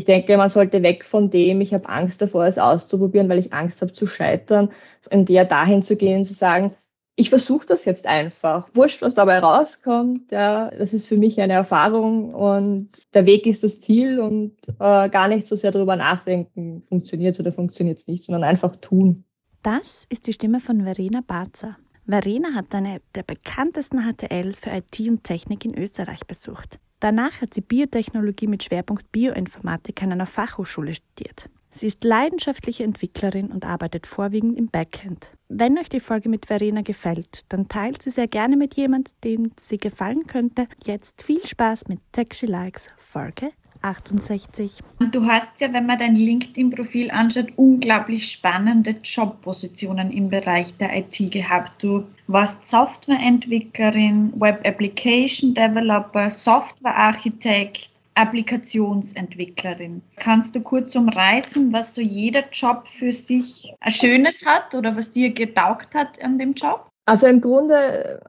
Ich denke, man sollte weg von dem, ich habe Angst davor, es auszuprobieren, weil ich Angst habe zu scheitern, und eher dahin zu gehen, zu sagen, ich versuche das jetzt einfach. Wurscht, was dabei rauskommt. Ja, das ist für mich eine Erfahrung und der Weg ist das Ziel und äh, gar nicht so sehr darüber nachdenken, funktioniert es oder funktioniert es nicht, sondern einfach tun. Das ist die Stimme von Verena Barzer. Verena hat eine der bekanntesten HTLs für IT und Technik in Österreich besucht. Danach hat sie Biotechnologie mit Schwerpunkt Bioinformatik an einer Fachhochschule studiert. Sie ist leidenschaftliche Entwicklerin und arbeitet vorwiegend im Backend. Wenn euch die Folge mit Verena gefällt, dann teilt sie sehr gerne mit jemand, dem sie gefallen könnte. Jetzt viel Spaß mit Tech She Likes Folge 68. Du hast ja, wenn man dein LinkedIn-Profil anschaut, unglaublich spannende Jobpositionen im Bereich der IT gehabt. Du warst Softwareentwicklerin, Web Application Developer, Softwarearchitekt, Applikationsentwicklerin. Kannst du kurz umreißen, was so jeder Job für sich ein Schönes hat oder was dir getaugt hat an dem Job? Also im Grunde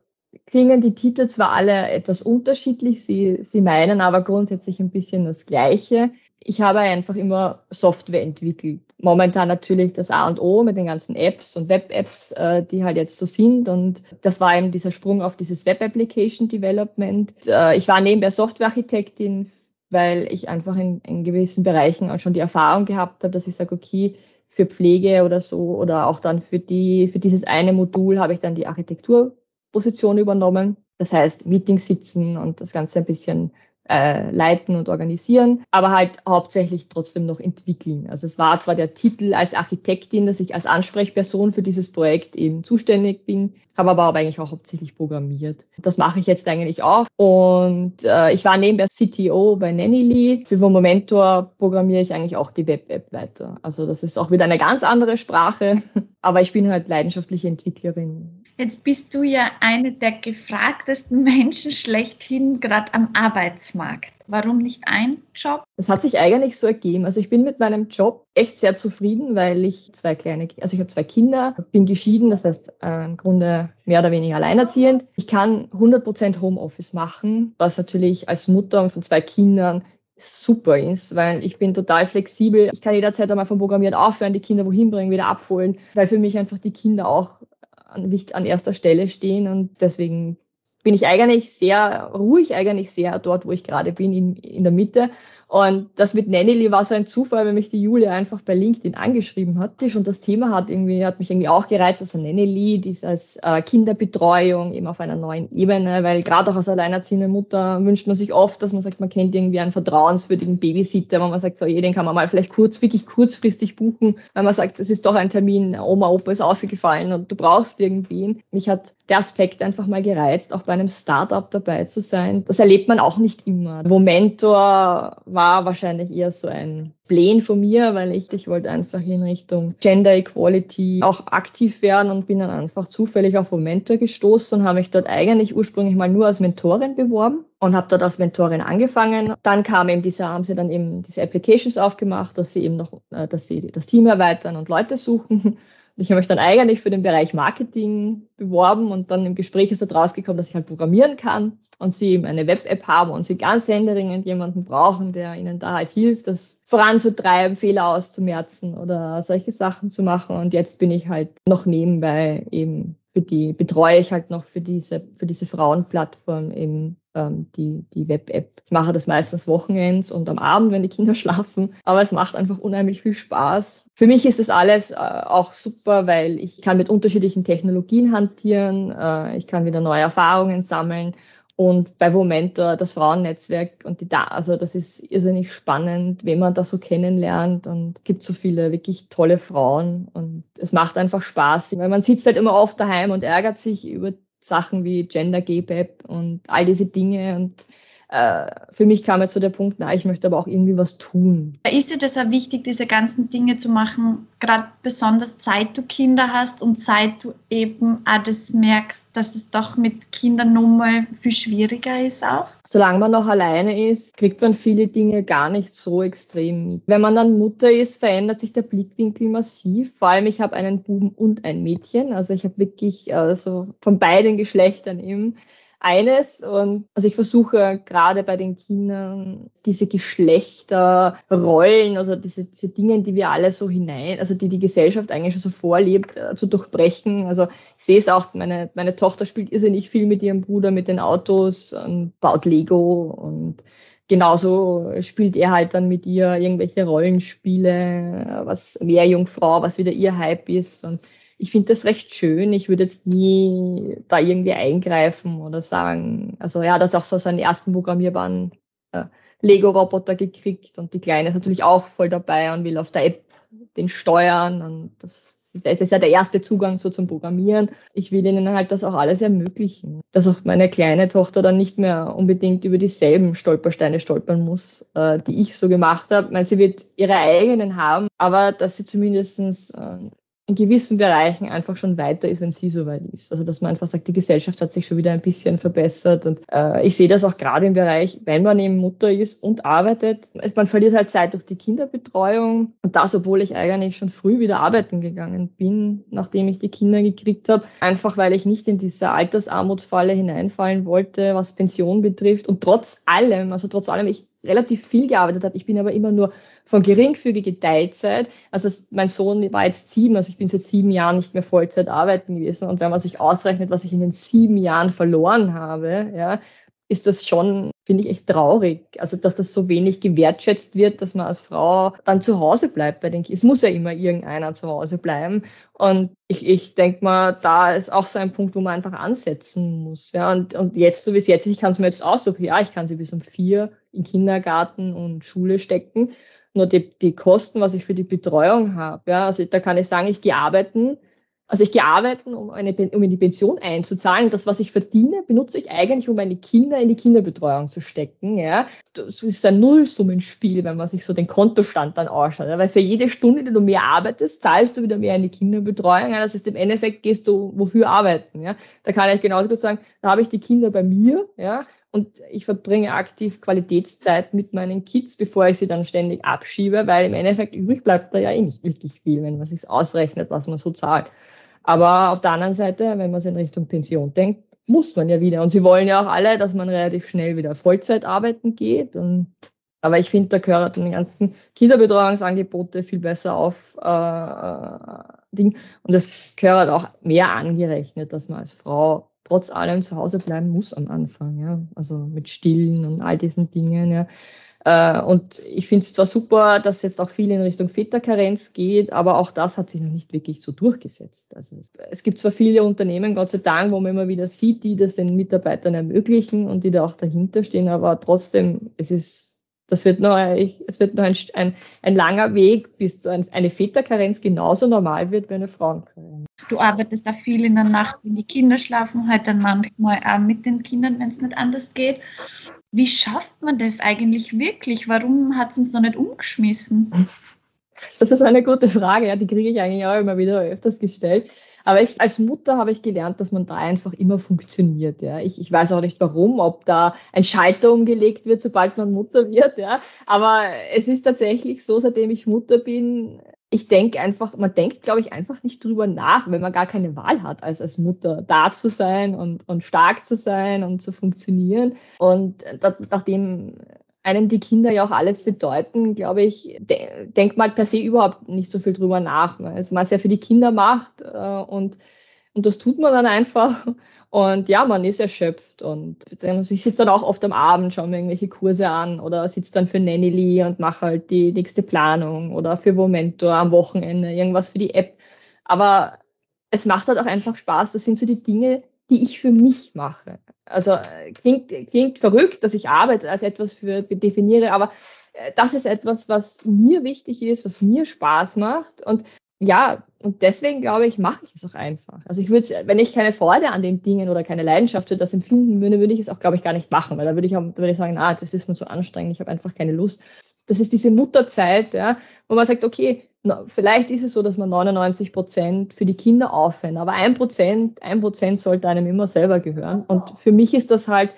klingen die Titel zwar alle etwas unterschiedlich, sie, sie meinen aber grundsätzlich ein bisschen das Gleiche. Ich habe einfach immer Software entwickelt. Momentan natürlich das A und O mit den ganzen Apps und Web-Apps, äh, die halt jetzt so sind. Und das war eben dieser Sprung auf dieses Web-Application Development. Äh, ich war nebenbei Softwarearchitektin, weil ich einfach in, in gewissen Bereichen auch schon die Erfahrung gehabt habe, dass ich sage, okay, für Pflege oder so oder auch dann für die, für dieses eine Modul habe ich dann die Architektur Position übernommen. Das heißt, Meetings sitzen und das Ganze ein bisschen äh, leiten und organisieren, aber halt hauptsächlich trotzdem noch entwickeln. Also es war zwar der Titel als Architektin, dass ich als Ansprechperson für dieses Projekt eben zuständig bin, habe aber, aber eigentlich auch hauptsächlich programmiert. Das mache ich jetzt eigentlich auch. Und äh, ich war nebenbei CTO bei Nannyly. Für Momentor programmiere ich eigentlich auch die Web-App weiter. Also das ist auch wieder eine ganz andere Sprache, aber ich bin halt leidenschaftliche Entwicklerin Jetzt bist du ja eine der gefragtesten Menschen schlechthin, gerade am Arbeitsmarkt. Warum nicht ein Job? Das hat sich eigentlich so ergeben. Also ich bin mit meinem Job echt sehr zufrieden, weil ich zwei kleine, also ich habe zwei Kinder, bin geschieden, das heißt äh, im Grunde mehr oder weniger alleinerziehend. Ich kann 100% Homeoffice machen, was natürlich als Mutter von zwei Kindern super ist, weil ich bin total flexibel. Ich kann jederzeit einmal vom Programmieren aufhören, die Kinder wohin bringen, wieder abholen, weil für mich einfach die Kinder auch an, an erster Stelle stehen und deswegen bin ich eigentlich sehr ruhig, eigentlich sehr dort, wo ich gerade bin, in, in der Mitte. Und das mit Nannyly war so ein Zufall, weil mich die Julia einfach bei LinkedIn angeschrieben hat. Die schon das Thema hat irgendwie, hat mich irgendwie auch gereizt, also Nannyly, dieses äh, Kinderbetreuung eben auf einer neuen Ebene, weil gerade auch als alleinerziehende Mutter wünscht man sich oft, dass man sagt, man kennt irgendwie einen vertrauenswürdigen Babysitter, wo man sagt, so, den kann man mal vielleicht kurz, wirklich kurzfristig buchen, weil man sagt, es ist doch ein Termin, Oma, Opa ist ausgefallen und du brauchst irgendwen. Mich hat der Aspekt einfach mal gereizt, auch bei einem Startup dabei zu sein. Das erlebt man auch nicht immer. Wo Mentor war war wahrscheinlich eher so ein Plan von mir, weil ich, ich wollte einfach in Richtung Gender Equality auch aktiv werden und bin dann einfach zufällig auf Mentor gestoßen und habe mich dort eigentlich ursprünglich mal nur als Mentorin beworben und habe dort als Mentorin angefangen. Dann kam eben diese, haben sie dann eben diese Applications aufgemacht, dass sie eben noch, äh, dass sie das Team erweitern und Leute suchen. Ich habe mich dann eigentlich für den Bereich Marketing beworben und dann im Gespräch ist da rausgekommen, dass ich halt programmieren kann und sie eben eine Web-App haben und sie ganz händeringend jemanden brauchen, der ihnen da halt hilft, das voranzutreiben, Fehler auszumerzen oder solche Sachen zu machen. Und jetzt bin ich halt noch nebenbei eben für die, betreue ich halt noch für diese, für diese Frauenplattform eben ähm, die, die Web-App. Ich mache das meistens wochenends und am Abend, wenn die Kinder schlafen. Aber es macht einfach unheimlich viel Spaß. Für mich ist das alles äh, auch super, weil ich kann mit unterschiedlichen Technologien hantieren. Äh, ich kann wieder neue Erfahrungen sammeln und bei Momento das Frauennetzwerk und die da, also das ist irrsinnig spannend, wenn man da so kennenlernt und gibt so viele wirklich tolle Frauen und es macht einfach Spaß, weil man sitzt halt immer oft daheim und ärgert sich über Sachen wie Gender GPAP und all diese Dinge und für mich kam jetzt so der Punkt, na, ich möchte aber auch irgendwie was tun. Da ist dir das auch wichtig, diese ganzen Dinge zu machen, gerade besonders seit du Kinder hast und seit du eben auch das merkst, dass es doch mit Kindern nun mal viel schwieriger ist auch? Solange man noch alleine ist, kriegt man viele Dinge gar nicht so extrem mit. Wenn man dann Mutter ist, verändert sich der Blickwinkel massiv. Vor allem, ich habe einen Buben und ein Mädchen. Also ich habe wirklich also von beiden Geschlechtern eben eines. Und also ich versuche gerade bei den Kindern diese Geschlechterrollen, also diese, diese Dinge, die wir alle so hinein, also die die Gesellschaft eigentlich schon so vorlebt, äh, zu durchbrechen. Also ich sehe es auch, meine, meine Tochter spielt irrsinnig viel mit ihrem Bruder mit den Autos und baut Lego und genauso spielt er halt dann mit ihr irgendwelche Rollenspiele, was Meerjungfrau, was wieder ihr Hype ist. Und ich finde das recht schön. Ich würde jetzt nie da irgendwie eingreifen oder sagen, also ja, das auch so seinen ersten programmierbaren äh, Lego-Roboter gekriegt und die Kleine ist natürlich auch voll dabei und will auf der App den steuern und das das ist ja der erste Zugang so zum Programmieren. Ich will ihnen halt das auch alles ermöglichen, dass auch meine kleine Tochter dann nicht mehr unbedingt über dieselben Stolpersteine stolpern muss, äh, die ich so gemacht habe. Ich meine, sie wird ihre eigenen haben, aber dass sie zumindestens äh, in gewissen Bereichen einfach schon weiter ist, wenn sie so weit ist. Also dass man einfach sagt, die Gesellschaft hat sich schon wieder ein bisschen verbessert. Und äh, ich sehe das auch gerade im Bereich, wenn man eben Mutter ist und arbeitet. Man verliert halt Zeit durch die Kinderbetreuung. Und das, obwohl ich eigentlich schon früh wieder arbeiten gegangen bin, nachdem ich die Kinder gekriegt habe. Einfach weil ich nicht in diese Altersarmutsfalle hineinfallen wollte, was Pension betrifft. Und trotz allem, also trotz allem, ich relativ viel gearbeitet habe. Ich bin aber immer nur von geringfügige Teilzeit. Also mein Sohn war jetzt sieben, also ich bin seit sieben Jahren nicht mehr Vollzeit arbeiten gewesen. Und wenn man sich ausrechnet, was ich in den sieben Jahren verloren habe, ja, ist das schon, finde ich, echt traurig. Also, dass das so wenig gewertschätzt wird, dass man als Frau dann zu Hause bleibt bei den. Es muss ja immer irgendeiner zu Hause bleiben. Und ich, ich denke mal, da ist auch so ein Punkt, wo man einfach ansetzen muss. Ja, und, und jetzt, so wie es jetzt ist, ich kann es mir jetzt aussuchen. Ja, ich kann sie bis um vier in Kindergarten und Schule stecken. Nur die, die Kosten, was ich für die Betreuung habe, ja, also da kann ich sagen, ich gehe arbeiten, also ich gehe arbeiten, um, eine, um in die Pension einzuzahlen. Das, was ich verdiene, benutze ich eigentlich, um meine Kinder in die Kinderbetreuung zu stecken. Ja. Das ist ein Nullsummenspiel, wenn man sich so den Kontostand dann ausschaut. Ja. Weil für jede Stunde, die du mehr arbeitest, zahlst du wieder mehr in die Kinderbetreuung. Ja. Das heißt, im Endeffekt gehst du wofür arbeiten. Ja. Da kann ich genauso gut sagen, da habe ich die Kinder bei mir. Ja und ich verbringe aktiv Qualitätszeit mit meinen Kids, bevor ich sie dann ständig abschiebe, weil im Endeffekt übrig bleibt da ja eh nicht wirklich viel, wenn man sich ausrechnet, was man so zahlt. Aber auf der anderen Seite, wenn man es in Richtung Pension denkt, muss man ja wieder. Und sie wollen ja auch alle, dass man relativ schnell wieder Vollzeit arbeiten geht. Und, aber ich finde, da gehört die ganzen Kinderbetreuungsangebote viel besser auf äh, Ding. Und das gehört auch mehr angerechnet, dass man als Frau trotz allem zu Hause bleiben muss am Anfang, ja. Also mit Stillen und all diesen Dingen, ja. Äh, und ich finde es zwar super, dass jetzt auch viel in Richtung Väterkarenz geht, aber auch das hat sich noch nicht wirklich so durchgesetzt. Also es, es, gibt zwar viele Unternehmen, Gott sei Dank, wo man immer wieder sieht, die das den Mitarbeitern ermöglichen und die da auch dahinter stehen, aber trotzdem, es ist das wird noch, es wird noch ein, ein, ein langer Weg, bis eine Väterkarenz genauso normal wird wie eine Frauenkarenz. Du arbeitest da viel in der Nacht, wenn die Kinder schlafen, halt dann manchmal auch mit den Kindern, wenn es nicht anders geht. Wie schafft man das eigentlich wirklich? Warum hat es uns noch nicht umgeschmissen? Das ist eine gute Frage, ja, die kriege ich eigentlich auch immer wieder öfters gestellt. Aber ich, als Mutter habe ich gelernt, dass man da einfach immer funktioniert. Ja. Ich, ich weiß auch nicht warum, ob da ein Schalter umgelegt wird, sobald man Mutter wird. Ja. Aber es ist tatsächlich so, seitdem ich Mutter bin, ich denke einfach, man denkt, glaube ich, einfach nicht drüber nach, wenn man gar keine Wahl hat, als als Mutter da zu sein und, und stark zu sein und zu funktionieren. Und da, nachdem einem die Kinder ja auch alles bedeuten, glaube ich, de denkt man per se überhaupt nicht so viel drüber nach, weil es man es ja für die Kinder macht äh, und, und das tut man dann einfach. Und ja, man ist erschöpft und ich sitze dann auch oft am Abend, schaue mir irgendwelche Kurse an oder sitze dann für Nanny und mache halt die nächste Planung oder für Momento am Wochenende irgendwas für die App. Aber es macht halt auch einfach Spaß. Das sind so die Dinge, die ich für mich mache. Also klingt, klingt verrückt, dass ich Arbeit als etwas für definiere, aber äh, das ist etwas, was mir wichtig ist, was mir Spaß macht. Und ja, und deswegen glaube ich, mache ich es auch einfach. Also ich würde, wenn ich keine Freude an den Dingen oder keine Leidenschaft für das empfinden würde, würde ich es auch, glaube ich, gar nicht machen, weil da würde ich, auch, da würde ich sagen, ah, das ist mir zu anstrengend, ich habe einfach keine Lust. Das ist diese Mutterzeit, ja, wo man sagt, okay, vielleicht ist es so, dass man 99 Prozent für die Kinder aufwenden, aber ein Prozent, ein Prozent sollte einem immer selber gehören. Und für mich ist das halt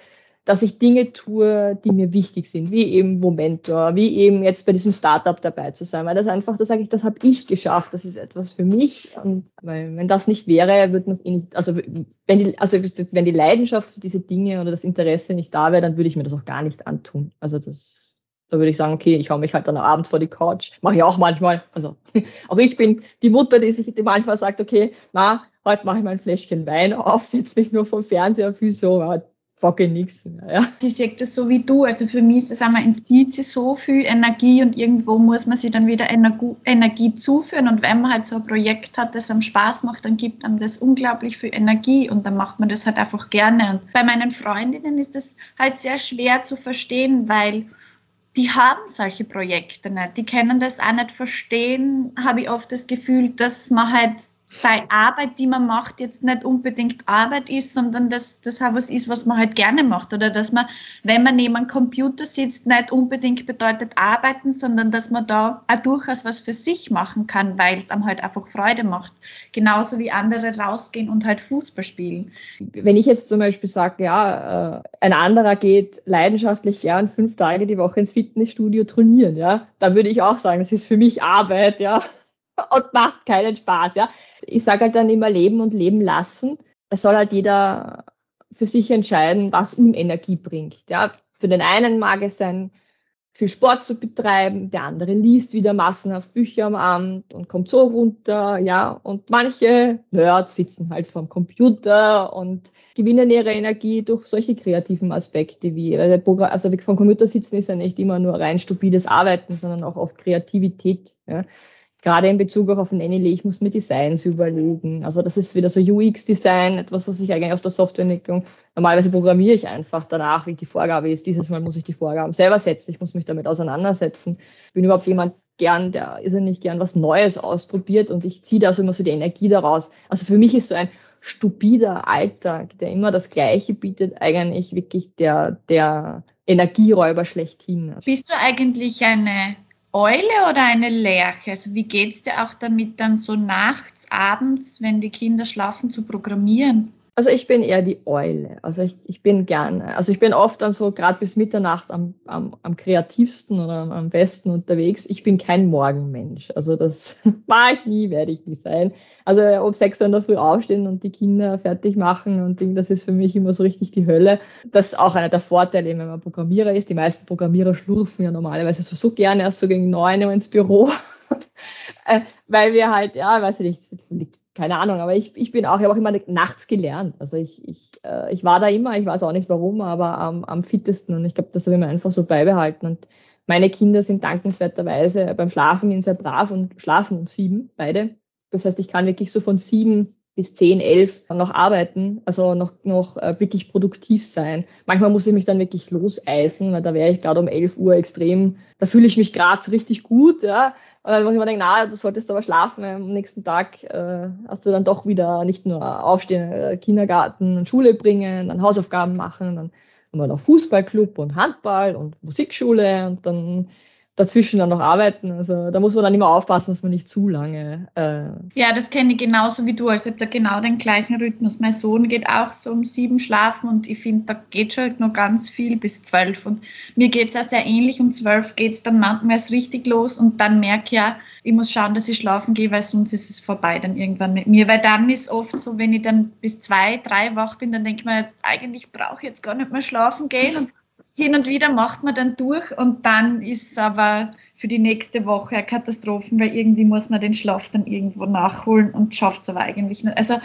dass ich Dinge tue, die mir wichtig sind, wie eben Momentor, wie eben jetzt bei diesem Startup dabei zu sein, weil das einfach, da sage ich, das habe ich geschafft, das ist etwas für mich. Und weil wenn das nicht wäre, würde man in, also wenn die, also wenn die Leidenschaft für diese Dinge oder das Interesse nicht da wäre, dann würde ich mir das auch gar nicht antun. Also das, da würde ich sagen, okay, ich hau mich halt dann abends vor die Couch. Mache ich auch manchmal. Also auch ich bin die Mutter, die sich die manchmal sagt, okay, na, heute mache ich mal ein Fläschchen Wein auf, sitze mich nur vom Fernseher für so, bocke nichts. Ja. Sie sagt das so wie du. Also für mich ist das einmal, entzieht sie so viel Energie und irgendwo muss man sich dann wieder Energie zuführen. Und wenn man halt so ein Projekt hat, das einem Spaß macht, dann gibt einem das unglaublich viel Energie und dann macht man das halt einfach gerne. Und bei meinen Freundinnen ist das halt sehr schwer zu verstehen, weil die haben solche Projekte nicht. Die können das auch nicht verstehen, habe ich oft das Gefühl, dass man halt seine Arbeit, die man macht, jetzt nicht unbedingt Arbeit ist, sondern dass das auch was ist, was man halt gerne macht. Oder dass man, wenn man neben einem Computer sitzt, nicht unbedingt bedeutet arbeiten, sondern dass man da auch durchaus was für sich machen kann, weil es einem halt einfach Freude macht. Genauso wie andere rausgehen und halt Fußball spielen. Wenn ich jetzt zum Beispiel sage, ja, äh, ein anderer geht leidenschaftlich gern fünf Tage die Woche ins Fitnessstudio trainieren, ja, dann würde ich auch sagen, das ist für mich Arbeit, ja und macht keinen Spaß, ja. Ich sage halt dann immer leben und leben lassen. Es soll halt jeder für sich entscheiden, was ihm Energie bringt, ja. Für den einen mag es sein, viel Sport zu betreiben, der andere liest wieder massenhaft Bücher am Abend und kommt so runter, ja. Und manche Nerds sitzen halt vorm Computer und gewinnen ihre Energie durch solche kreativen Aspekte wie, also vom Computer sitzen ist ja nicht immer nur rein stupides Arbeiten, sondern auch oft Kreativität, ja gerade in Bezug auch auf Nanny, ich muss mir Designs überlegen. Also das ist wieder so UX-Design, etwas, was ich eigentlich aus der Softwareentwicklung, normalerweise programmiere ich einfach danach, wie die Vorgabe ist. Dieses Mal muss ich die Vorgaben selber setzen, ich muss mich damit auseinandersetzen. Ich bin überhaupt jemand gern, der ist ja nicht gern was Neues ausprobiert und ich ziehe da also immer so die Energie daraus. Also für mich ist so ein stupider Alltag, der immer das Gleiche bietet, eigentlich wirklich der, der Energieräuber schlechthin. Bist du eigentlich eine Eule oder eine Lerche? Also wie geht es dir auch damit, dann so nachts, abends, wenn die Kinder schlafen, zu programmieren? Also ich bin eher die Eule. Also ich, ich bin gerne, also ich bin oft dann so gerade bis Mitternacht am, am, am kreativsten oder am besten unterwegs. Ich bin kein Morgenmensch. Also das war ich nie, werde ich nie sein. Also ob sechs Uhr in der Früh aufstehen und die Kinder fertig machen und Ding, das ist für mich immer so richtig die Hölle. Das ist auch einer der Vorteile, wenn man Programmierer ist. Die meisten Programmierer schlurfen ja normalerweise so, so gerne erst so gegen neun Uhr ins Büro. Äh, weil wir halt, ja, weiß ich nicht, liegt keine Ahnung, aber ich, ich bin auch, ich habe auch immer nachts gelernt. Also ich, ich, äh, ich war da immer, ich weiß auch nicht warum, aber am, am fittesten und ich glaube, das habe ich mir einfach so beibehalten. Und meine Kinder sind dankenswerterweise beim Schlafen sehr brav und schlafen um sieben, beide. Das heißt, ich kann wirklich so von sieben bis zehn, elf noch arbeiten, also noch, noch äh, wirklich produktiv sein. Manchmal muss ich mich dann wirklich loseisen, weil da wäre ich gerade um elf Uhr extrem, da fühle ich mich gerade richtig gut, ja. Und dann muss ich mir denken, na, du solltest aber schlafen. Am nächsten Tag äh, hast du dann doch wieder nicht nur aufstehen, äh, Kindergarten und Schule bringen, dann Hausaufgaben machen, dann haben wir noch Fußballclub und Handball und Musikschule und dann dazwischen dann noch arbeiten. Also da muss man dann immer aufpassen, dass man nicht zu lange. Äh ja, das kenne ich genauso wie du. Also ich habe da genau den gleichen Rhythmus. Mein Sohn geht auch so um sieben schlafen und ich finde, da geht schon noch ganz viel bis zwölf. Und mir geht es auch sehr ähnlich. Um zwölf geht es dann manchmal erst richtig los und dann merke ich ja, ich muss schauen, dass ich schlafen gehe, weil sonst ist es vorbei dann irgendwann mit mir. Weil dann ist oft so, wenn ich dann bis zwei, drei wach bin, dann denke ich mir, eigentlich brauche ich jetzt gar nicht mehr schlafen gehen. Und hin und wieder macht man dann durch und dann ist es aber für die nächste Woche eine Katastrophe, weil irgendwie muss man den Schlaf dann irgendwo nachholen und schafft es aber eigentlich nicht. Also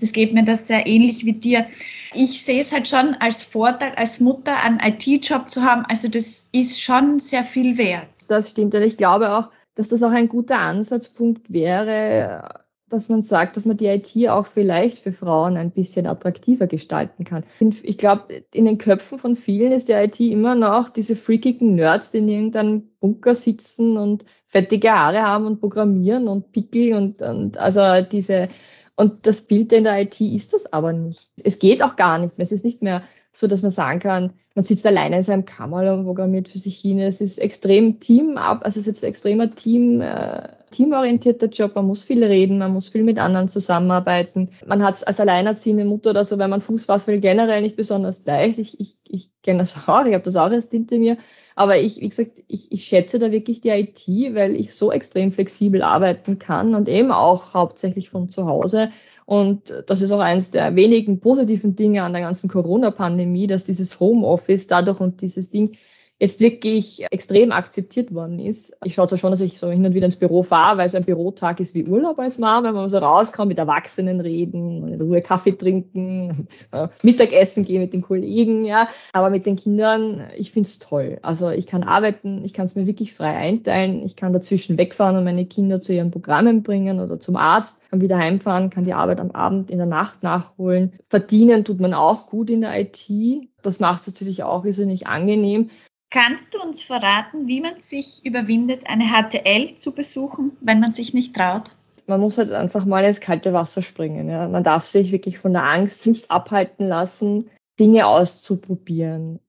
das geht mir das sehr ähnlich wie dir. Ich sehe es halt schon als Vorteil, als Mutter einen IT-Job zu haben. Also das ist schon sehr viel wert. Das stimmt und ich glaube auch, dass das auch ein guter Ansatzpunkt wäre, dass man sagt, dass man die IT auch vielleicht für Frauen ein bisschen attraktiver gestalten kann. Ich glaube, in den Köpfen von vielen ist die IT immer noch diese freakigen Nerds, die in irgendeinem Bunker sitzen und fettige Haare haben und programmieren und Pickel und, und also diese und das Bild in der IT ist das aber nicht. Es geht auch gar nicht mehr. Es ist nicht mehr so, dass man sagen kann, man sitzt alleine in seinem Kammer und programmiert für sich hin. Es ist extrem Team ab, also es ist jetzt extremer Team, äh, teamorientierter Job. Man muss viel reden, man muss viel mit anderen zusammenarbeiten. Man hat es als alleinerziehende Mutter oder so, wenn man Fuß fassen will, generell nicht besonders leicht. Ich, ich, ich kenne das auch, ich habe das auch erst hinter mir. Aber ich, wie gesagt, ich, ich schätze da wirklich die IT, weil ich so extrem flexibel arbeiten kann und eben auch hauptsächlich von zu Hause. Und das ist auch eines der wenigen positiven Dinge an der ganzen Corona-Pandemie, dass dieses Homeoffice dadurch und dieses Ding jetzt wirklich extrem akzeptiert worden ist. Ich schaue zwar schon, dass ich so hin und wieder ins Büro fahre, weil so ein Bürotag ist wie Urlaub als Mama, wenn man so rauskommt, mit Erwachsenen reden, in Ruhe Kaffee trinken, äh, Mittagessen gehen mit den Kollegen, ja. Aber mit den Kindern, ich finde es toll. Also ich kann arbeiten, ich kann es mir wirklich frei einteilen, ich kann dazwischen wegfahren und meine Kinder zu ihren Programmen bringen oder zum Arzt, kann wieder heimfahren, kann die Arbeit am Abend in der Nacht nachholen. Verdienen tut man auch gut in der IT. Das macht es natürlich auch irrsinnig angenehm. Kannst du uns verraten, wie man sich überwindet, eine HTL zu besuchen, wenn man sich nicht traut? Man muss halt einfach mal ins kalte Wasser springen. Ja. Man darf sich wirklich von der Angst nicht abhalten lassen, Dinge auszuprobieren.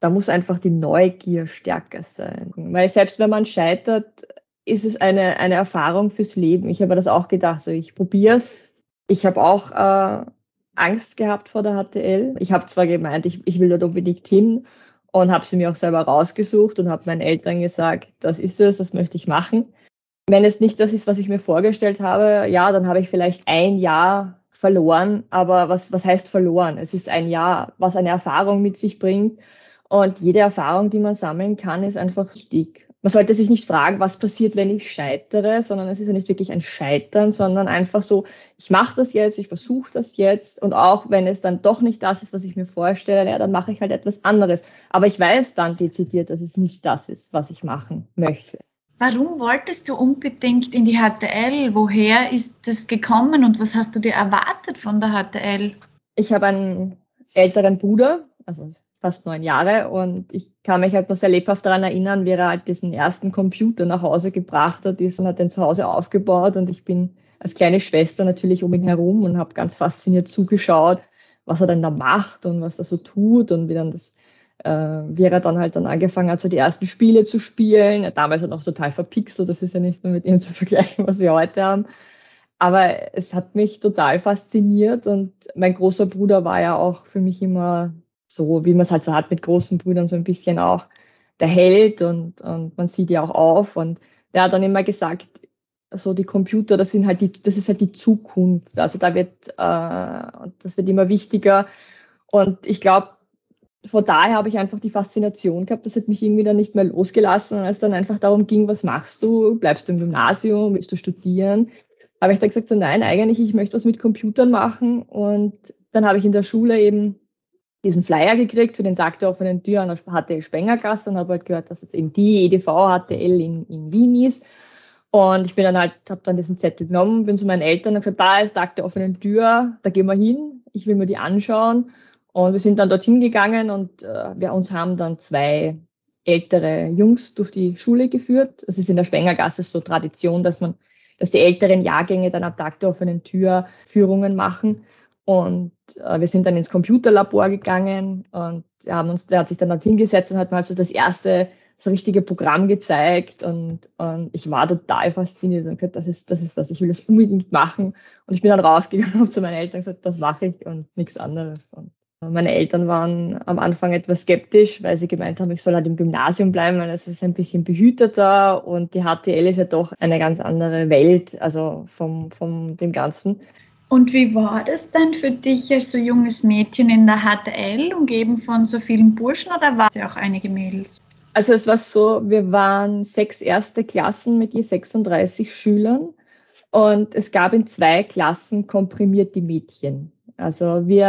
Da muss einfach die Neugier stärker sein. Weil selbst wenn man scheitert, ist es eine, eine Erfahrung fürs Leben. Ich habe das auch gedacht, so ich probiere es. Ich habe auch äh, Angst gehabt vor der HTL. Ich habe zwar gemeint, ich, ich will dort unbedingt hin und habe sie mir auch selber rausgesucht und habe meinen Eltern gesagt, das ist es, das möchte ich machen. Wenn es nicht das ist, was ich mir vorgestellt habe, ja, dann habe ich vielleicht ein Jahr verloren. Aber was, was heißt verloren? Es ist ein Jahr, was eine Erfahrung mit sich bringt. Und jede Erfahrung, die man sammeln kann, ist einfach wichtig man sollte sich nicht fragen, was passiert, wenn ich scheitere, sondern es ist ja nicht wirklich ein Scheitern, sondern einfach so, ich mache das jetzt, ich versuche das jetzt und auch wenn es dann doch nicht das ist, was ich mir vorstelle, ja, dann mache ich halt etwas anderes. Aber ich weiß dann dezidiert, dass es nicht das ist, was ich machen möchte. Warum wolltest du unbedingt in die HTL? Woher ist das gekommen und was hast du dir erwartet von der HTL? Ich habe einen älteren Bruder, also fast neun Jahre und ich kann mich halt noch sehr lebhaft daran erinnern, wie er halt diesen ersten Computer nach Hause gebracht hat ist und hat den zu Hause aufgebaut und ich bin als kleine Schwester natürlich um ihn herum und habe ganz fasziniert zugeschaut, was er denn da macht und was er so tut und wie dann das äh, wie er dann halt dann angefangen hat, so die ersten Spiele zu spielen. Damals hat noch total verpixelt, das ist ja nicht mehr mit ihm zu vergleichen, was wir heute haben. Aber es hat mich total fasziniert und mein großer Bruder war ja auch für mich immer so wie man es halt so hat mit großen Brüdern, so ein bisschen auch der Held und, und man sieht ja auch auf. Und der hat dann immer gesagt, so die Computer, das sind halt die, das ist halt die Zukunft. Also da wird, äh, das wird immer wichtiger. Und ich glaube, von daher habe ich einfach die Faszination gehabt, das hat mich irgendwie dann nicht mehr losgelassen. Und als dann einfach darum ging, was machst du? Bleibst du im Gymnasium? Willst du studieren? Habe ich dann gesagt, so nein, eigentlich, ich möchte was mit Computern machen. Und dann habe ich in der Schule eben diesen Flyer gekriegt für den Tag der offenen Tür an der HTL Spengergasse und habe halt gehört, dass es eben die EDV HTL in, in Wien ist. Und ich bin dann halt, habe dann diesen Zettel genommen, bin zu meinen Eltern und gesagt, da ist Tag der offenen Tür, da gehen wir hin, ich will mir die anschauen. Und wir sind dann dorthin gegangen und äh, wir uns haben dann zwei ältere Jungs durch die Schule geführt. Es ist in der Spengergasse so Tradition, dass man, dass die älteren Jahrgänge dann am Tag der offenen Tür Führungen machen. Und äh, wir sind dann ins Computerlabor gegangen und haben uns, der hat sich dann dort hingesetzt und hat mal so das erste so richtige Programm gezeigt und, und ich war total fasziniert und gesagt, das ist, das ist das, ich will das unbedingt machen. Und ich bin dann rausgegangen und habe zu meinen Eltern gesagt, das mache ich und nichts anderes. Und meine Eltern waren am Anfang etwas skeptisch, weil sie gemeint haben, ich soll halt im Gymnasium bleiben, weil es ist ein bisschen behüteter und die HTL ist ja doch eine ganz andere Welt, also vom, vom dem Ganzen. Und wie war das denn für dich als so junges Mädchen in der HTL, umgeben von so vielen Burschen oder waren ja auch einige Mädels? Also es war so, wir waren sechs erste Klassen mit je 36 Schülern und es gab in zwei Klassen komprimierte Mädchen. Also wir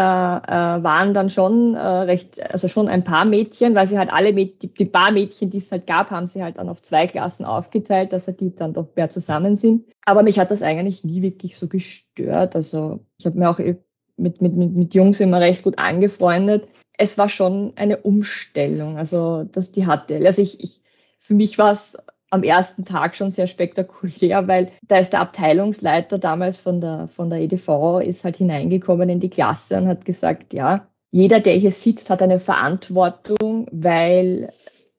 äh, waren dann schon äh, recht, also schon ein paar Mädchen, weil sie halt alle Mäd die, die paar Mädchen, die es halt gab, haben sie halt dann auf zwei Klassen aufgeteilt, dass halt die dann doch mehr zusammen sind. Aber mich hat das eigentlich nie wirklich so gestört. Also ich habe mir auch mit, mit, mit, mit Jungs immer recht gut angefreundet. Es war schon eine Umstellung, also dass die hatte. Also ich, ich für mich war es am ersten Tag schon sehr spektakulär, weil da ist der Abteilungsleiter damals von der, von der EDV ist halt hineingekommen in die Klasse und hat gesagt, ja, jeder, der hier sitzt, hat eine Verantwortung, weil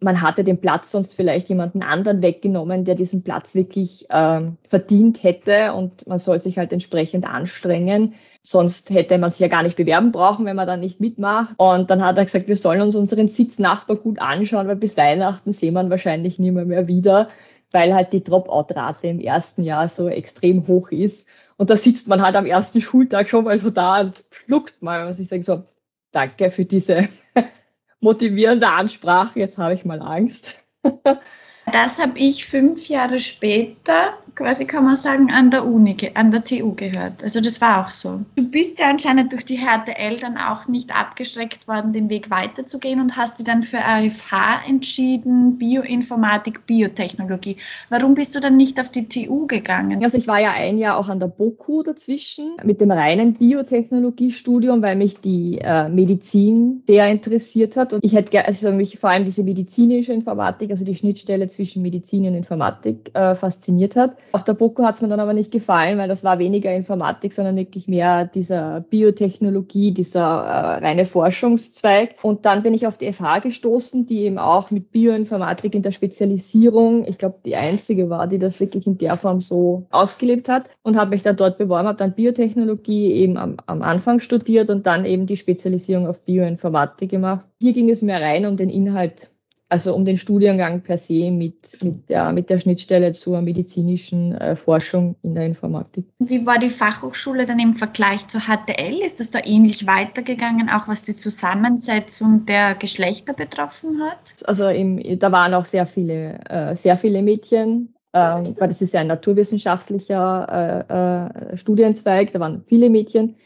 man hatte den Platz sonst vielleicht jemanden anderen weggenommen, der diesen Platz wirklich ähm, verdient hätte und man soll sich halt entsprechend anstrengen. Sonst hätte man sich ja gar nicht bewerben brauchen, wenn man da nicht mitmacht. Und dann hat er gesagt, wir sollen uns unseren Sitznachbar gut anschauen, weil bis Weihnachten sehen wir ihn wahrscheinlich nicht mehr, wieder, weil halt die Dropout-Rate im ersten Jahr so extrem hoch ist. Und da sitzt man halt am ersten Schultag schon mal so da und schluckt mal, was ich sage so, danke für diese motivierende Ansprache, jetzt habe ich mal Angst. Das habe ich fünf Jahre später, quasi kann man sagen, an der Uni, an der TU gehört. Also das war auch so. Du bist ja anscheinend durch die HTL dann auch nicht abgeschreckt worden, den Weg weiterzugehen und hast dich dann für AFH entschieden, Bioinformatik, Biotechnologie. Warum bist du dann nicht auf die TU gegangen? Also ich war ja ein Jahr auch an der BOKU dazwischen mit dem reinen Biotechnologiestudium, weil mich die äh, Medizin sehr interessiert hat und ich hätte also mich vor allem diese medizinische Informatik, also die Schnittstelle zwischen zwischen Medizin und Informatik äh, fasziniert hat. Auf der BOKU hat es mir dann aber nicht gefallen, weil das war weniger Informatik, sondern wirklich mehr dieser Biotechnologie, dieser äh, reine Forschungszweig. Und dann bin ich auf die FH gestoßen, die eben auch mit Bioinformatik in der Spezialisierung, ich glaube, die einzige war, die das wirklich in der Form so ausgelebt hat und habe mich dann dort beworben, habe dann Biotechnologie eben am, am Anfang studiert und dann eben die Spezialisierung auf Bioinformatik gemacht. Hier ging es mehr rein um den Inhalt also um den Studiengang per se mit, mit, der, mit der Schnittstelle zur medizinischen äh, Forschung in der Informatik. Wie war die Fachhochschule dann im Vergleich zur HTL? Ist das da ähnlich weitergegangen, auch was die Zusammensetzung der Geschlechter betroffen hat? Also im, da waren auch sehr viele, äh, sehr viele Mädchen, ähm, weil das ist ja ein naturwissenschaftlicher äh, äh, Studienzweig, da waren viele Mädchen.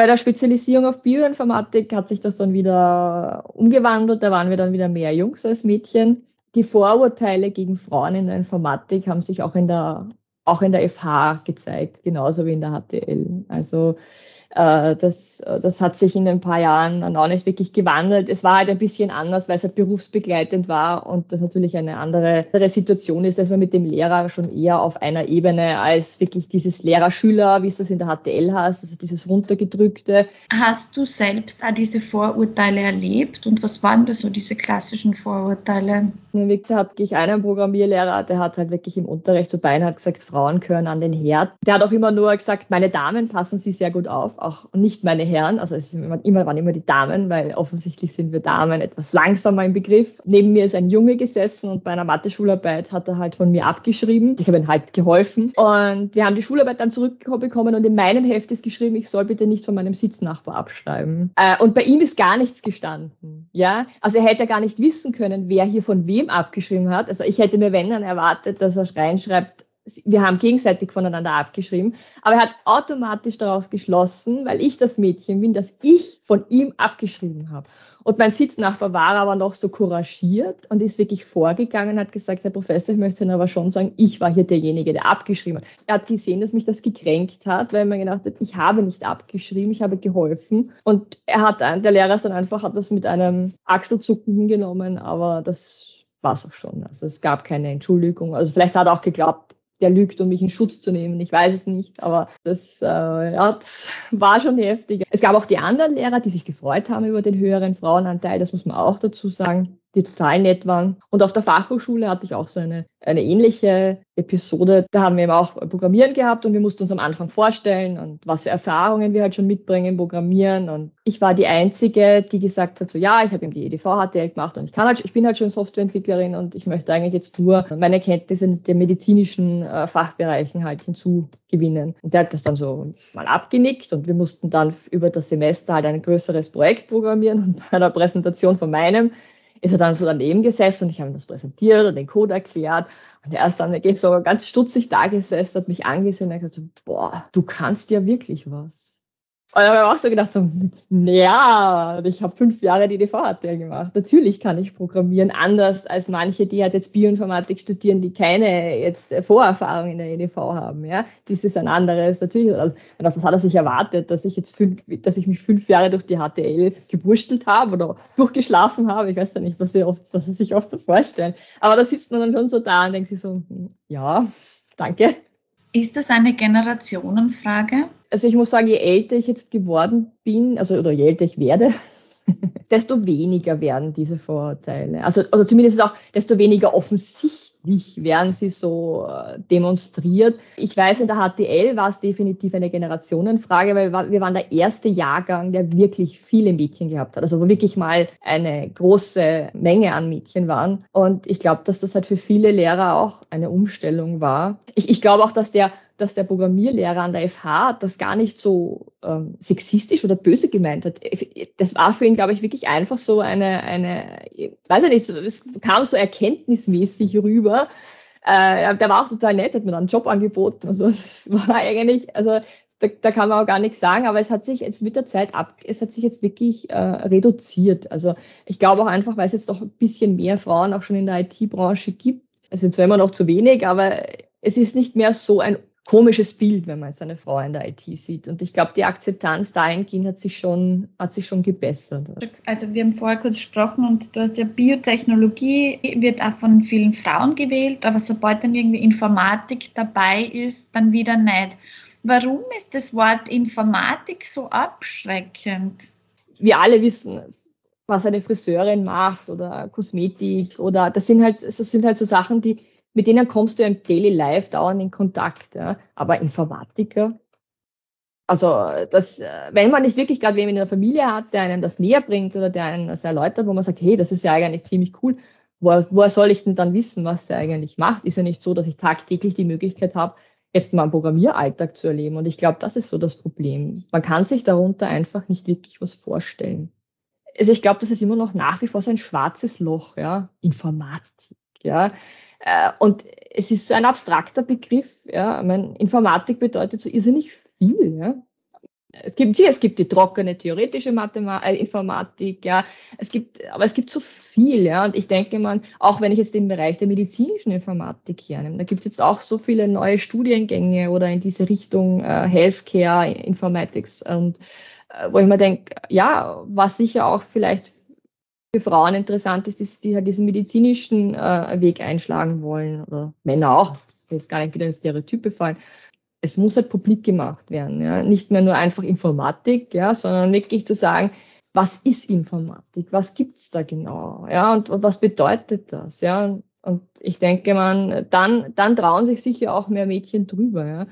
Bei der Spezialisierung auf Bioinformatik hat sich das dann wieder umgewandelt. Da waren wir dann wieder mehr Jungs als Mädchen. Die Vorurteile gegen Frauen in der Informatik haben sich auch in der, auch in der FH gezeigt, genauso wie in der HTL. Also das, das hat sich in ein paar Jahren dann auch nicht wirklich gewandelt. Es war halt ein bisschen anders, weil es halt berufsbegleitend war und das natürlich eine andere, andere Situation ist, dass man mit dem Lehrer schon eher auf einer Ebene als wirklich dieses Lehrer-Schüler, wie es das in der HTL heißt, also dieses runtergedrückte. Hast du selbst auch diese Vorurteile erlebt und was waren da so diese klassischen Vorurteile? Wie gesagt, ich einen Programmierlehrer, der hat halt wirklich im Unterricht so beinahe gesagt, Frauen gehören an den Herd. Der hat auch immer nur gesagt, meine Damen passen Sie sehr gut auf auch nicht meine Herren, also es immer, immer, waren immer die Damen, weil offensichtlich sind wir Damen etwas langsamer im Begriff. Neben mir ist ein Junge gesessen und bei einer Mathe-Schularbeit hat er halt von mir abgeschrieben. Ich habe ihm halt geholfen und wir haben die Schularbeit dann zurückbekommen und in meinem Heft ist geschrieben, ich soll bitte nicht von meinem Sitznachbar abschreiben. Äh, und bei ihm ist gar nichts gestanden. Ja, also er hätte gar nicht wissen können, wer hier von wem abgeschrieben hat. Also ich hätte mir, wenn dann erwartet, dass er reinschreibt, wir haben gegenseitig voneinander abgeschrieben, aber er hat automatisch daraus geschlossen, weil ich das Mädchen bin, dass ich von ihm abgeschrieben habe. Und mein Sitznachbar war aber noch so couragiert und ist wirklich vorgegangen, hat gesagt, Herr Professor, ich möchte Ihnen aber schon sagen, ich war hier derjenige, der abgeschrieben hat. Er hat gesehen, dass mich das gekränkt hat, weil man gedacht hat, ich habe nicht abgeschrieben, ich habe geholfen. Und er hat, der Lehrer ist dann einfach, hat das mit einem Achselzucken hingenommen, aber das war es auch schon. Also es gab keine Entschuldigung. Also vielleicht hat er auch geglaubt, der lügt, um mich in Schutz zu nehmen. Ich weiß es nicht, aber das, äh, ja, das war schon heftig. Es gab auch die anderen Lehrer, die sich gefreut haben über den höheren Frauenanteil, das muss man auch dazu sagen die total nett waren. Und auf der Fachhochschule hatte ich auch so eine, eine ähnliche Episode. Da haben wir eben auch Programmieren gehabt und wir mussten uns am Anfang vorstellen und was für Erfahrungen wir halt schon mitbringen, Programmieren. Und ich war die Einzige, die gesagt hat, so ja, ich habe eben die EDV-HTL gemacht und ich kann halt, ich bin halt schon Softwareentwicklerin und ich möchte eigentlich jetzt nur meine Kenntnisse in den medizinischen äh, Fachbereichen halt hinzugewinnen. Und der hat das dann so mal abgenickt und wir mussten dann über das Semester halt ein größeres Projekt programmieren und bei einer Präsentation von meinem ist er dann so daneben gesessen und ich habe ihm das präsentiert und den Code erklärt. Und er ist dann wirklich so ganz stutzig da gesessen, hat mich angesehen und hat gesagt, boah, du kannst ja wirklich was. Und dann habe ich auch so gedacht, so, ja, ich habe fünf Jahre die DV-HTL gemacht. Natürlich kann ich programmieren, anders als manche, die halt jetzt Bioinformatik studieren, die keine jetzt Vorerfahrung in der EDV haben. Ja, das ist ein anderes. Natürlich, also, was hat er sich erwartet, dass ich jetzt fünf, dass ich mich fünf Jahre durch die HTL gewurschtelt habe oder durchgeschlafen habe. Ich weiß ja nicht, was sie oft, was sie sich oft so vorstellen. Aber da sitzt man dann schon so da und denkt sich so, hm, ja, danke. Ist das eine Generationenfrage? Also ich muss sagen, je älter ich jetzt geworden bin, also oder je älter ich werde, desto weniger werden diese Vorurteile. Also, also zumindest auch desto weniger offensichtlich Strich werden sie so äh, demonstriert. Ich weiß, in der HTL war es definitiv eine Generationenfrage, weil wir waren der erste Jahrgang, der wirklich viele Mädchen gehabt hat. Also wo wirklich mal eine große Menge an Mädchen waren. Und ich glaube, dass das halt für viele Lehrer auch eine Umstellung war. Ich, ich glaube auch, dass der dass der Programmierlehrer an der FH das gar nicht so ähm, sexistisch oder böse gemeint hat. Das war für ihn, glaube ich, wirklich einfach so eine, eine, weiß ich nicht, es kam so erkenntnismäßig rüber. Äh, der war auch total nett, hat mir dann einen Job angeboten. Also es war eigentlich, also da, da kann man auch gar nichts sagen, aber es hat sich jetzt mit der Zeit ab, es hat sich jetzt wirklich äh, reduziert. Also ich glaube auch einfach, weil es jetzt doch ein bisschen mehr Frauen auch schon in der IT-Branche gibt. Es sind zwar immer noch zu wenig, aber es ist nicht mehr so ein komisches Bild, wenn man jetzt eine Frau in der IT sieht. Und ich glaube, die Akzeptanz dahingehend hat sich schon, hat sich schon gebessert. Also wir haben vorher kurz gesprochen und du hast ja Biotechnologie wird auch von vielen Frauen gewählt, aber sobald dann irgendwie Informatik dabei ist, dann wieder nicht. Warum ist das Wort Informatik so abschreckend? Wir alle wissen was eine Friseurin macht oder Kosmetik oder das sind halt, das sind halt so Sachen, die mit denen kommst du im Daily Life dauernd in Kontakt. Ja. Aber Informatiker, also das, wenn man nicht wirklich gerade wen in der Familie hat, der einem das näher bringt oder der einen das erläutert, wo man sagt, hey, das ist ja eigentlich ziemlich cool, woher, woher soll ich denn dann wissen, was der eigentlich macht? Ist ja nicht so, dass ich tagtäglich die Möglichkeit habe, jetzt mal einen Programmieralltag zu erleben. Und ich glaube, das ist so das Problem. Man kann sich darunter einfach nicht wirklich was vorstellen. Also ich glaube, das ist immer noch nach wie vor so ein schwarzes Loch, ja, Informatik, ja. Äh, und es ist so ein abstrakter Begriff. Ja. Ich meine, Informatik bedeutet so irrsinnig viel. Ja. Es gibt hier, es gibt die trockene theoretische Mathematik, äh, Informatik, ja. Es gibt, aber es gibt so viel, ja. Und ich denke mal, auch wenn ich jetzt den Bereich der medizinischen Informatik hernehme, da gibt es jetzt auch so viele neue Studiengänge oder in diese Richtung äh, Healthcare, Informatics und äh, wo ich mir denke, ja, was sicher auch vielleicht für Frauen interessant ist, ist, die halt diesen medizinischen äh, Weg einschlagen wollen oder Männer auch. Jetzt gar nicht wieder in Stereotype fallen. Es muss halt publik gemacht werden, ja. Nicht mehr nur einfach Informatik, ja, sondern wirklich zu sagen, was ist Informatik? Was gibt's da genau? Ja, und, und was bedeutet das? Ja, und ich denke, man, dann, dann trauen sich sicher auch mehr Mädchen drüber, ja.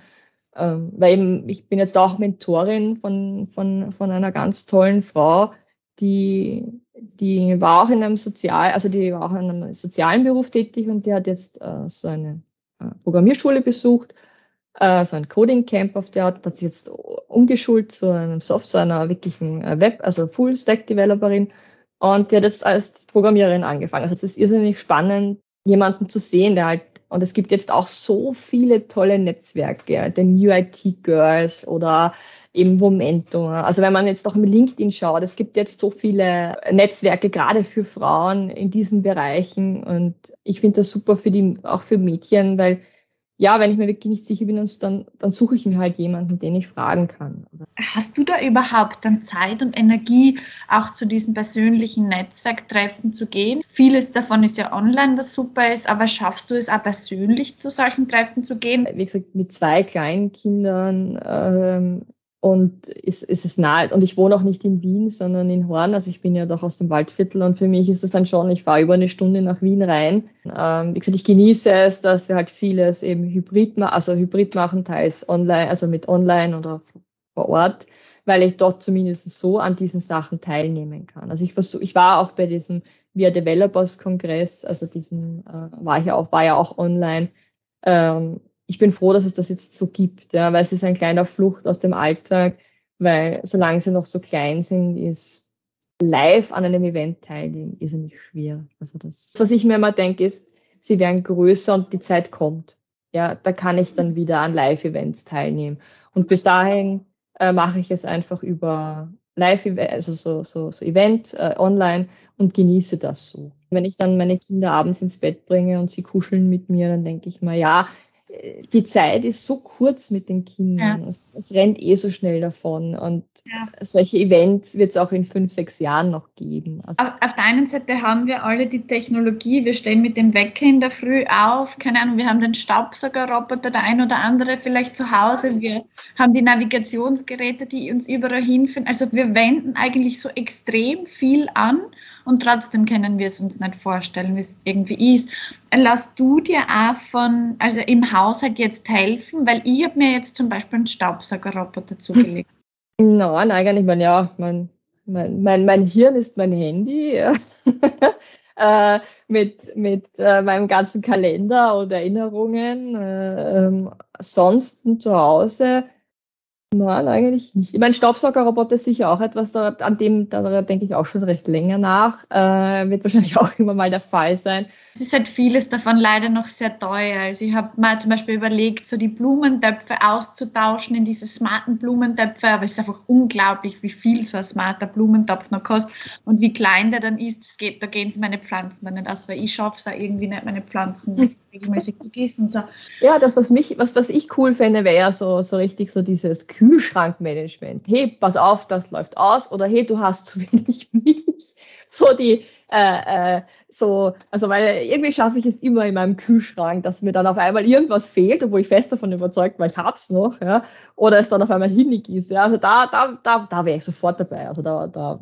Ähm, weil eben, ich bin jetzt auch Mentorin von, von, von einer ganz tollen Frau, die die war auch in einem Sozial, also die war auch in einem sozialen Beruf tätig und die hat jetzt äh, so eine äh, Programmierschule besucht, äh, so ein Coding Camp auf der Art, hat sich jetzt umgeschult zu einem Soft, zu einer wirklichen äh, Web, also Full Stack Developerin und die hat jetzt als Programmiererin angefangen. Also es ist irrsinnig spannend, jemanden zu sehen, der halt und es gibt jetzt auch so viele tolle Netzwerke, den UIT Girls oder eben Momentum. Also wenn man jetzt auch im LinkedIn schaut, es gibt jetzt so viele Netzwerke, gerade für Frauen in diesen Bereichen. Und ich finde das super für die, auch für Mädchen, weil ja, wenn ich mir wirklich nicht sicher bin, dann, dann suche ich mir halt jemanden, den ich fragen kann. Hast du da überhaupt dann Zeit und Energie, auch zu diesen persönlichen Netzwerktreffen zu gehen? Vieles davon ist ja online, was super ist, aber schaffst du es auch persönlich zu solchen Treffen zu gehen? Wie gesagt, mit zwei kleinen Kindern ähm, und ist, ist es nahe. Und ich wohne auch nicht in Wien, sondern in Horn. Also ich bin ja doch aus dem Waldviertel und für mich ist es dann schon, ich fahre über eine Stunde nach Wien rein. Ähm, wie gesagt, ich genieße es, dass wir halt vieles eben hybrid machen, also hybrid machen, teils online, also mit online oder vor Ort, weil ich dort zumindest so an diesen Sachen teilnehmen kann. Also ich versuche, ich war auch bei diesem Via Developers Kongress, also diesen äh, war ich ja auch, war ja auch online. Ähm, ich bin froh, dass es das jetzt so gibt, ja, weil es ist ein kleiner Flucht aus dem Alltag, weil solange sie noch so klein sind, ist live an einem Event teilnehmen irrsinnig schwer. Also das, was ich mir immer denke, ist, sie werden größer und die Zeit kommt. Ja, da kann ich dann wieder an Live-Events teilnehmen. Und bis dahin äh, mache ich es einfach über live also so, so, so Event äh, online und genieße das so. Wenn ich dann meine Kinder abends ins Bett bringe und sie kuscheln mit mir, dann denke ich mal, ja, die Zeit ist so kurz mit den Kindern. Ja. Es, es, rennt eh so schnell davon. Und ja. solche Events wird es auch in fünf, sechs Jahren noch geben. Also auf, auf, der einen Seite haben wir alle die Technologie. Wir stehen mit dem Wecker in der Früh auf. Keine Ahnung, wir haben den Staubsaugerroboter, der ein oder andere vielleicht zu Hause. Wir haben die Navigationsgeräte, die uns überall hinfinden. Also wir wenden eigentlich so extrem viel an und trotzdem können wir es uns nicht vorstellen, wie es irgendwie ist. Lass du dir auch von, also im Haushalt jetzt helfen, weil ich habe mir jetzt zum Beispiel einen Staubsaugerroboter zugelegt. Nein, eigentlich, mein, ja, mein, mein, mein, mein Hirn ist mein Handy. Ja. äh, mit, mit äh, meinem ganzen Kalender und Erinnerungen. Äh, ähm, ansonsten zu Hause Nein, eigentlich nicht. Ich meine, Staubsaugerroboter ist sicher auch etwas, da, an dem, da denke ich auch schon recht länger nach. Äh, wird wahrscheinlich auch immer mal der Fall sein. Es ist halt vieles davon leider noch sehr teuer. Also ich habe mal zum Beispiel überlegt, so die Blumentöpfe auszutauschen in diese smarten Blumentöpfe, aber es ist einfach unglaublich, wie viel so ein smarter Blumentopf noch kostet und wie klein der dann ist. Geht, da gehen sie meine Pflanzen dann nicht aus, weil ich schaffe es auch irgendwie nicht, meine Pflanzen regelmäßig zu gießen und so. Ja, das, was mich, was, was ich cool fände, wäre ja so, so richtig so dieses Kühlschrankmanagement. Hey, pass auf, das läuft aus oder hey, du hast zu wenig Milch. So die, äh, äh, so, also weil irgendwie schaffe ich es immer in meinem Kühlschrank, dass mir dann auf einmal irgendwas fehlt, obwohl ich fest davon überzeugt war, ich hab's noch, ja, oder es dann auf einmal hinnig ist. Ja, also da, da, da, da wäre ich sofort dabei. Also da, da,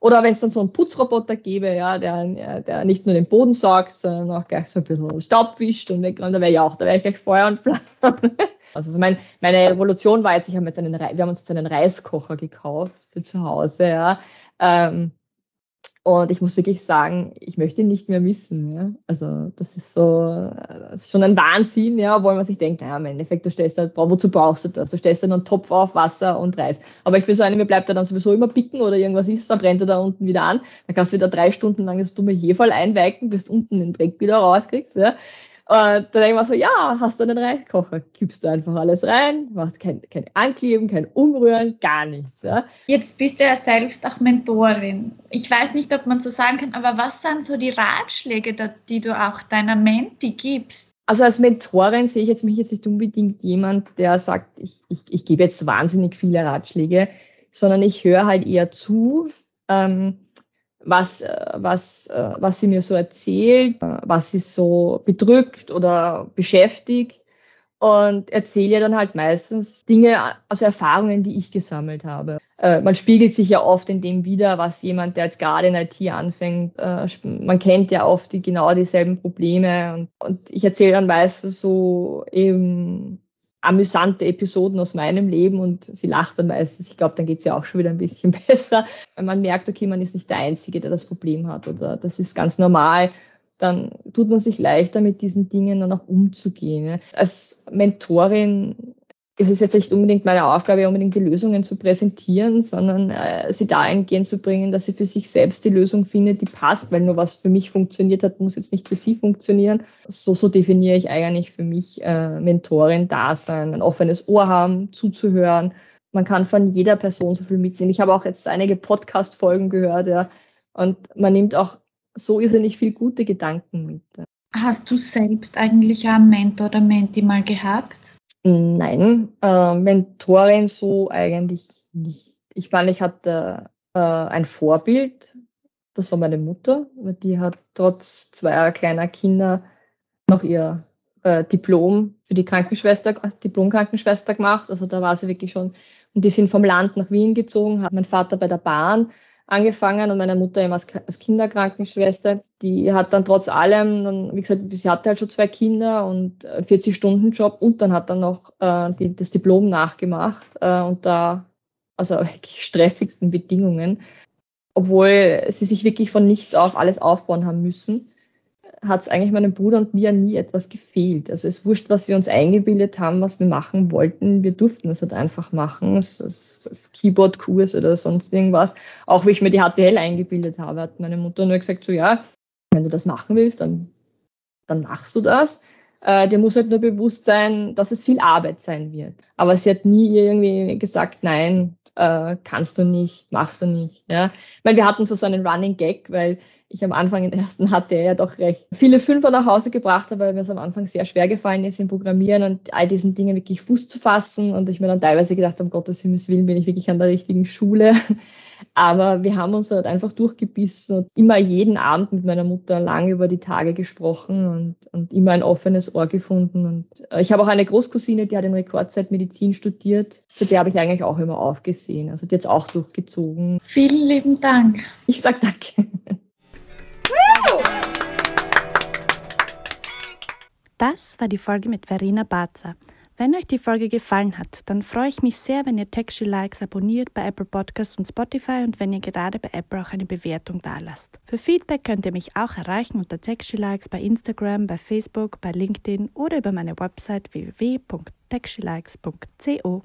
oder wenn es dann so einen Putzroboter gäbe, ja, der, der nicht nur den Boden saugt, sondern auch gleich so ein bisschen Staub wischt und wegräumt, da wäre ich auch, da wäre ich gleich Feuer und Flamme. Also mein, meine Revolution war jetzt, ich habe jetzt einen, wir haben uns jetzt einen Reiskocher gekauft für zu Hause, ja. Ähm, und ich muss wirklich sagen, ich möchte ihn nicht mehr missen. Ja? Also das ist so, das ist schon ein Wahnsinn, ja, obwohl man sich denkt, naja, im Endeffekt, du stellst halt, wozu brauchst du das? Du stellst dann einen Topf auf, Wasser und Reis. Aber ich bin so eine, mir bleibt er dann sowieso immer picken oder irgendwas ist, dann brennt er da unten wieder an. Dann kannst du wieder drei Stunden lang das dumme Hefall einweiken, bis du unten den Dreck wieder rauskriegst. Ja? Und da denke ich mir so, ja, hast du einen Reiskocher, gibst du einfach alles rein, machst kein, kein Ankleben, kein Umrühren, gar nichts. Ja. Jetzt bist du ja selbst auch Mentorin. Ich weiß nicht, ob man so sagen kann, aber was sind so die Ratschläge, die du auch deiner Menti gibst? Also als Mentorin sehe ich jetzt mich jetzt nicht unbedingt jemand, der sagt, ich, ich, ich gebe jetzt wahnsinnig viele Ratschläge, sondern ich höre halt eher zu. Ähm, was, äh, was, äh, was sie mir so erzählt, äh, was sie so bedrückt oder beschäftigt und erzähle dann halt meistens Dinge, also Erfahrungen, die ich gesammelt habe. man spiegelt sich ja oft in dem wieder, was jemand, der jetzt gerade in IT anfängt, man kennt ja oft die genau dieselben Probleme und, und ich erzähle dann meistens so eben amüsante Episoden aus meinem Leben und sie lacht dann meistens. Ich glaube, dann geht es ja auch schon wieder ein bisschen besser. Wenn man merkt, okay, man ist nicht der Einzige, der das Problem hat oder das ist ganz normal, dann tut man sich leichter mit diesen Dingen dann auch umzugehen. Als Mentorin es ist jetzt nicht unbedingt meine Aufgabe, unbedingt die Lösungen zu präsentieren, sondern äh, sie dahingehend zu bringen, dass sie für sich selbst die Lösung findet, die passt, weil nur was für mich funktioniert hat, muss jetzt nicht für sie funktionieren. So, so definiere ich eigentlich für mich äh, Mentorin da sein, ein offenes Ohr haben, zuzuhören. Man kann von jeder Person so viel mitnehmen. Ich habe auch jetzt einige Podcast-Folgen gehört, ja, und man nimmt auch so irrsinnig viel gute Gedanken mit. Hast du selbst eigentlich einen Mentor oder Menti mal gehabt? Nein, äh, Mentorin so eigentlich nicht. Ich meine, ich hatte äh, ein Vorbild, das war meine Mutter, die hat trotz zweier kleiner Kinder noch ihr äh, Diplom für die Krankenschwester, Diplom-Krankenschwester gemacht. Also da war sie wirklich schon, und die sind vom Land nach Wien gezogen, hat mein Vater bei der Bahn angefangen und meine Mutter eben als, als Kinderkrankenschwester. Die hat dann trotz allem, dann, wie gesagt, sie hatte halt schon zwei Kinder und 40-Stunden-Job und dann hat dann noch äh, die, das Diplom nachgemacht äh, und da, also wirklich stressigsten Bedingungen, obwohl sie sich wirklich von nichts auf alles aufbauen haben müssen hat es eigentlich meinem Bruder und mir nie etwas gefehlt. Also es wurscht, was wir uns eingebildet haben, was wir machen wollten. Wir durften es halt einfach machen. Das, das, das Keyboard-Kurs oder sonst irgendwas. Auch wie ich mir die HTL eingebildet habe, hat meine Mutter nur gesagt, so ja, wenn du das machen willst, dann, dann machst du das. Äh, dir muss halt nur bewusst sein, dass es viel Arbeit sein wird. Aber sie hat nie irgendwie gesagt, nein, äh, kannst du nicht, machst du nicht. Ja? Weil wir hatten so, so einen Running Gag, weil ich am Anfang in ersten hatte ja doch recht viele Fünfer nach Hause gebracht habe, weil mir es am Anfang sehr schwer gefallen ist im Programmieren und all diesen Dingen wirklich Fuß zu fassen und ich mir dann teilweise gedacht, um Gottes Himmels Willen bin ich wirklich an der richtigen Schule. Aber wir haben uns halt einfach durchgebissen und immer jeden Abend mit meiner Mutter lang über die Tage gesprochen und, und immer ein offenes Ohr gefunden. Und äh, ich habe auch eine Großcousine, die hat in Rekordzeit Medizin studiert. Zu der habe ich eigentlich auch immer aufgesehen. Also die hat es auch durchgezogen. Vielen lieben Dank. Ich sag danke. Das war die Folge mit Verena Barzer. Wenn euch die Folge gefallen hat, dann freue ich mich sehr, wenn ihr Texture Likes abonniert bei Apple Podcasts und Spotify und wenn ihr gerade bei Apple auch eine Bewertung dalasst. Für Feedback könnt ihr mich auch erreichen unter Texture Likes bei Instagram, bei Facebook, bei LinkedIn oder über meine Website www.texturelikes.co.